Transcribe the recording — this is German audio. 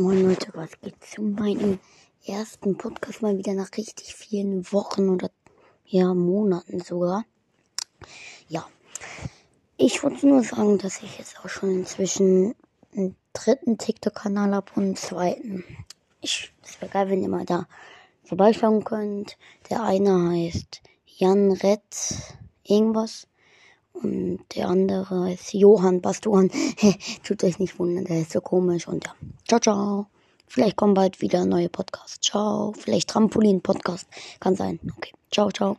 Moin Leute, was geht zu meinem ersten Podcast mal wieder nach richtig vielen Wochen oder ja Monaten sogar. Ja, ich wollte nur sagen, dass ich jetzt auch schon inzwischen einen dritten TikTok-Kanal habe und einen zweiten. Ich, es wäre geil, wenn ihr mal da vorbeischauen könnt. Der eine heißt Jan Rett irgendwas. Und der andere ist Johann Bastuan. Tut euch nicht wundern, der ist so komisch. Und ja, ciao, ciao. Vielleicht kommen bald wieder neue Podcasts. Ciao. Vielleicht Trampolin-Podcast. Kann sein. Okay. Ciao, ciao.